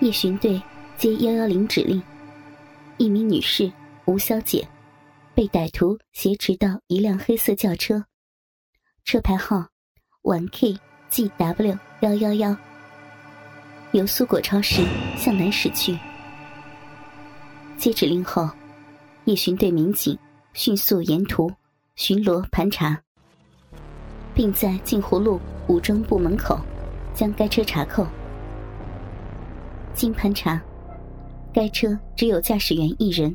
夜巡队接幺幺零指令，一名女士吴小姐被歹徒挟持到一辆黑色轿车，车牌号皖 K G W 幺幺幺，由苏果超市向南驶去。接指令后，夜巡队民警迅速沿途巡逻盘查，并在镜湖路武装部门口将该车查扣。经盘查，该车只有驾驶员一人，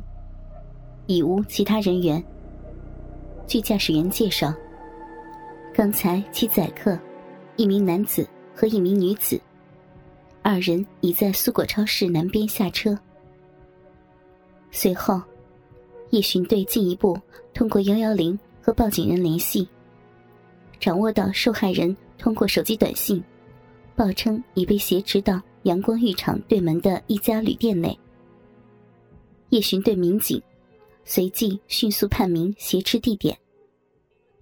已无其他人员。据驾驶员介绍，刚才其载客一名男子和一名女子，二人已在苏果超市南边下车。随后，夜巡队进一步通过幺幺零和报警人联系，掌握到受害人通过手机短信，报称已被挟持到。阳光浴场对门的一家旅店内，夜巡队民警随即迅速判明挟持地点，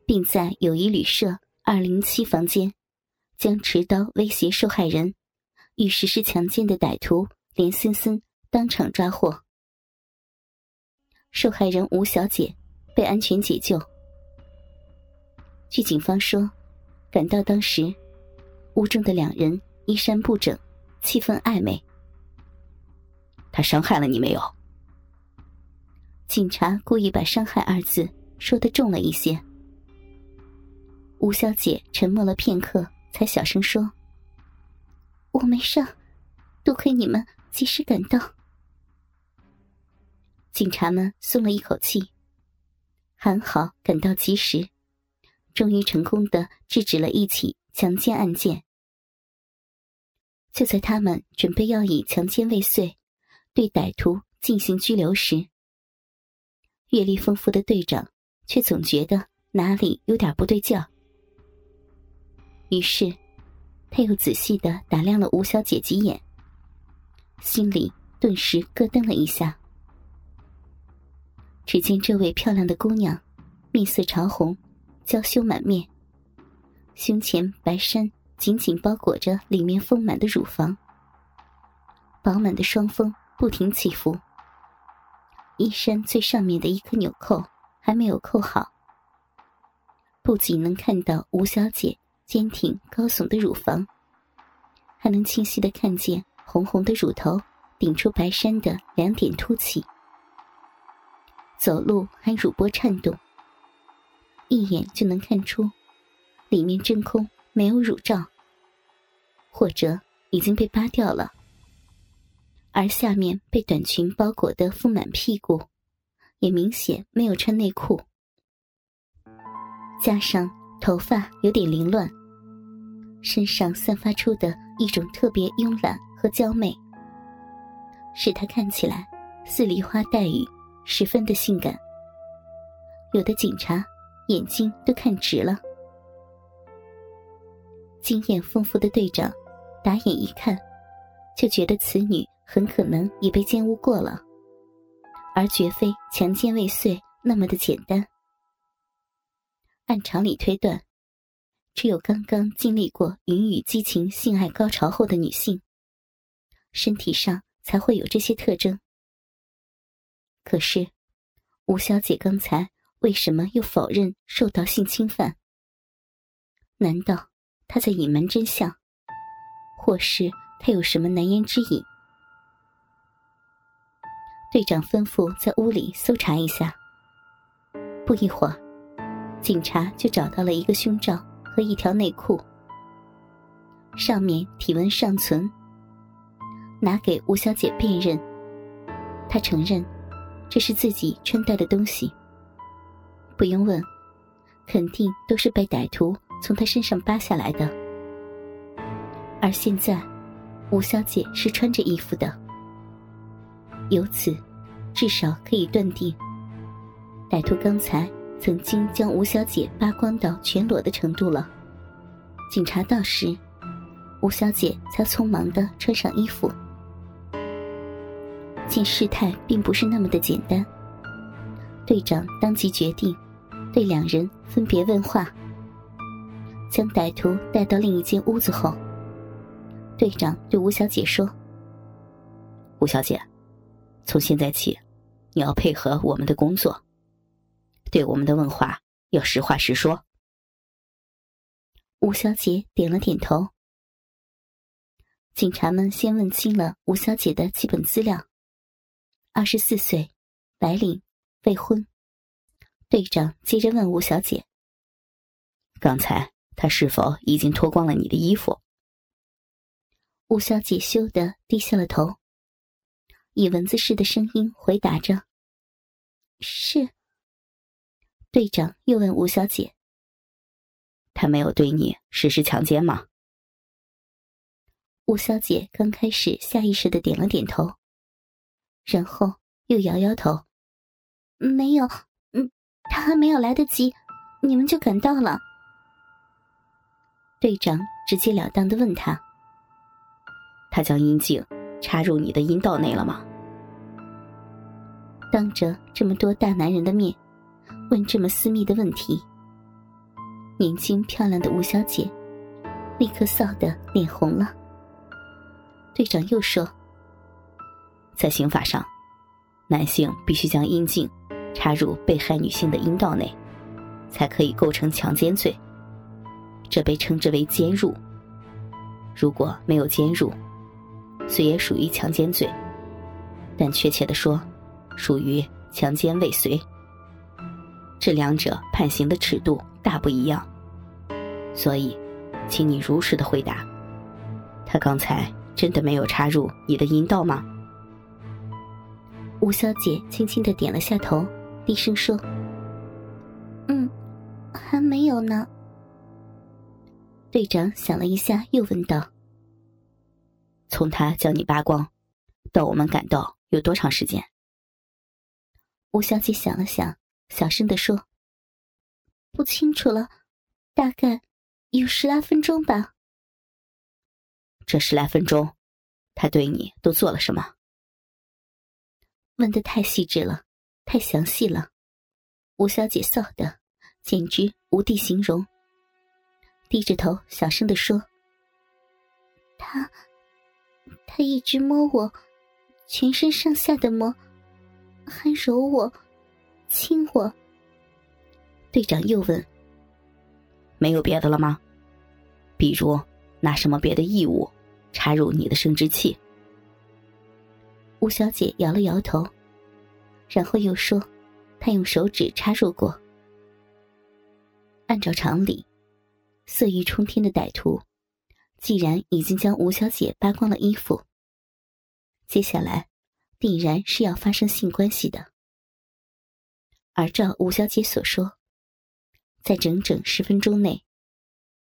并在友谊旅社二零七房间将持刀威胁受害人、欲实施强奸的歹徒连森森当场抓获。受害人吴小姐被安全解救。据警方说，赶到当时，屋中的两人衣衫不整。气氛暧昧，他伤害了你没有？警察故意把“伤害”二字说的重了一些。吴小姐沉默了片刻，才小声说：“我没事，多亏你们及时赶到。”警察们松了一口气，还好赶到及时，终于成功的制止了一起强奸案件。就在他们准备要以强奸未遂对歹徒进行拘留时，阅历丰富的队长却总觉得哪里有点不对劲。于是，他又仔细的打量了吴小姐几眼，心里顿时咯噔了一下。只见这位漂亮的姑娘，面色潮红，娇羞满面，胸前白衫。紧紧包裹着里面丰满的乳房，饱满的双峰不停起伏。衣衫最上面的一颗纽扣还没有扣好，不仅能看到吴小姐坚挺高耸的乳房，还能清晰的看见红红的乳头顶出白衫的两点凸起。走路还乳波颤动，一眼就能看出里面真空。没有乳罩，或者已经被扒掉了，而下面被短裙包裹的丰满屁股，也明显没有穿内裤。加上头发有点凌乱，身上散发出的一种特别慵懒和娇媚，使她看起来似梨花带雨，十分的性感。有的警察眼睛都看直了。经验丰富的队长，打眼一看，就觉得此女很可能已被奸污过了，而绝非强奸未遂那么的简单。按常理推断，只有刚刚经历过云雨激情性爱高潮后的女性，身体上才会有这些特征。可是，吴小姐刚才为什么又否认受到性侵犯？难道？他在隐瞒真相，或是他有什么难言之隐？队长吩咐在屋里搜查一下。不一会儿，警察就找到了一个胸罩和一条内裤，上面体温尚存。拿给吴小姐辨认，她承认这是自己穿戴的东西。不用问，肯定都是被歹徒。从他身上扒下来的，而现在，吴小姐是穿着衣服的。由此，至少可以断定，歹徒刚才曾经将吴小姐扒光到全裸的程度了。警察到时，吴小姐才匆忙的穿上衣服。见事态并不是那么的简单，队长当即决定，对两人分别问话。将歹徒带到另一间屋子后，队长对吴小姐说：“吴小姐，从现在起，你要配合我们的工作，对我们的问话要实话实说。吴小姐点了点头。警察们先问清了吴小姐的基本资料：二十四岁，白领，未婚。队长接着问吴小姐：“刚才他是否已经脱光了你的衣服？”吴小姐羞得低下了头，以蚊子似的声音回答着：“是。”队长又问吴小姐：“他没有对你实施强奸吗？”吴小姐刚开始下意识的点了点头，然后又摇摇头：“没有，嗯，他还没有来得及，你们就赶到了。”队长直截了当的问他。他将阴茎插入你的阴道内了吗？当着这么多大男人的面，问这么私密的问题，年轻漂亮的吴小姐立刻臊得脸红了。队长又说：“在刑法上，男性必须将阴茎插入被害女性的阴道内，才可以构成强奸罪。这被称之为奸入。如果没有奸入，”虽也属于强奸罪，但确切的说，属于强奸未遂。这两者判刑的尺度大不一样，所以，请你如实的回答：他刚才真的没有插入你的阴道吗？吴小姐轻轻的点了下头，低声说：“嗯，还没有呢。”队长想了一下，又问道。从他将你扒光，到我们赶到有多长时间？吴小姐想了想，小声的说：“不清楚了，大概有十来分钟吧。”这十来分钟，他对你都做了什么？问的太细致了，太详细了，吴小姐臊的简直无地形容。低着头，小声的说：“他。”他一直摸我，全身上下的摸，还揉我，亲我。队长又问：“没有别的了吗？比如拿什么别的异物插入你的生殖器？”吴小姐摇了摇头，然后又说：“她用手指插入过。”按照常理，色欲冲天的歹徒。既然已经将吴小姐扒光了衣服，接下来定然是要发生性关系的。而照吴小姐所说，在整整十分钟内，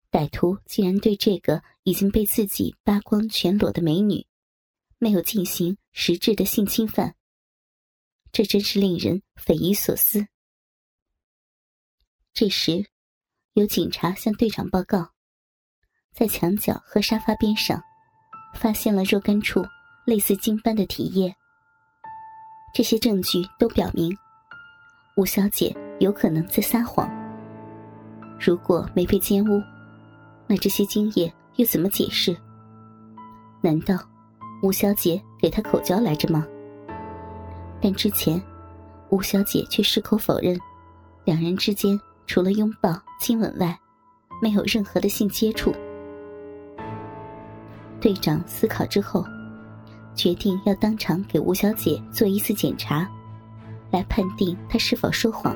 歹徒竟然对这个已经被自己扒光全裸的美女，没有进行实质的性侵犯，这真是令人匪夷所思。这时，有警察向队长报告。在墙角和沙发边上，发现了若干处类似精斑的体液。这些证据都表明，吴小姐有可能在撒谎。如果没被奸污，那这些精液又怎么解释？难道吴小姐给他口交来着吗？但之前，吴小姐却矢口否认，两人之间除了拥抱、亲吻外，没有任何的性接触。队长思考之后，决定要当场给吴小姐做一次检查，来判定她是否说谎。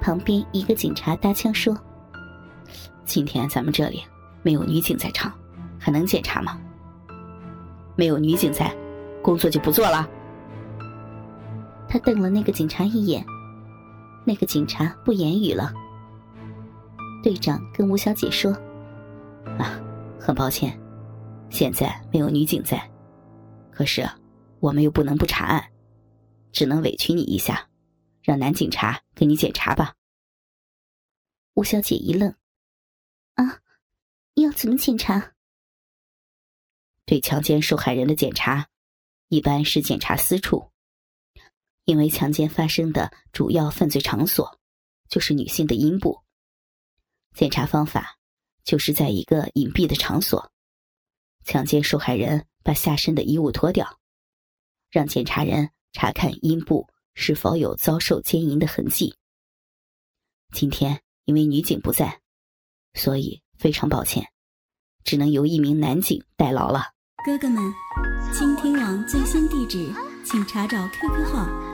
旁边一个警察搭腔说：“今天咱们这里没有女警在场，还能检查吗？没有女警在，工作就不做了。”他瞪了那个警察一眼，那个警察不言语了。队长跟吴小姐说：“啊，很抱歉。”现在没有女警在，可是我们又不能不查案，只能委屈你一下，让男警察给你检查吧。吴小姐一愣：“啊，要怎么检查？”对强奸受害人的检查，一般是检查私处，因为强奸发生的主要犯罪场所就是女性的阴部。检查方法就是在一个隐蔽的场所。强奸受害人把下身的衣物脱掉，让检查人查看阴部是否有遭受奸淫的痕迹。今天因为女警不在，所以非常抱歉，只能由一名男警代劳了。哥哥们，倾听网最新地址，请查找 QQ 号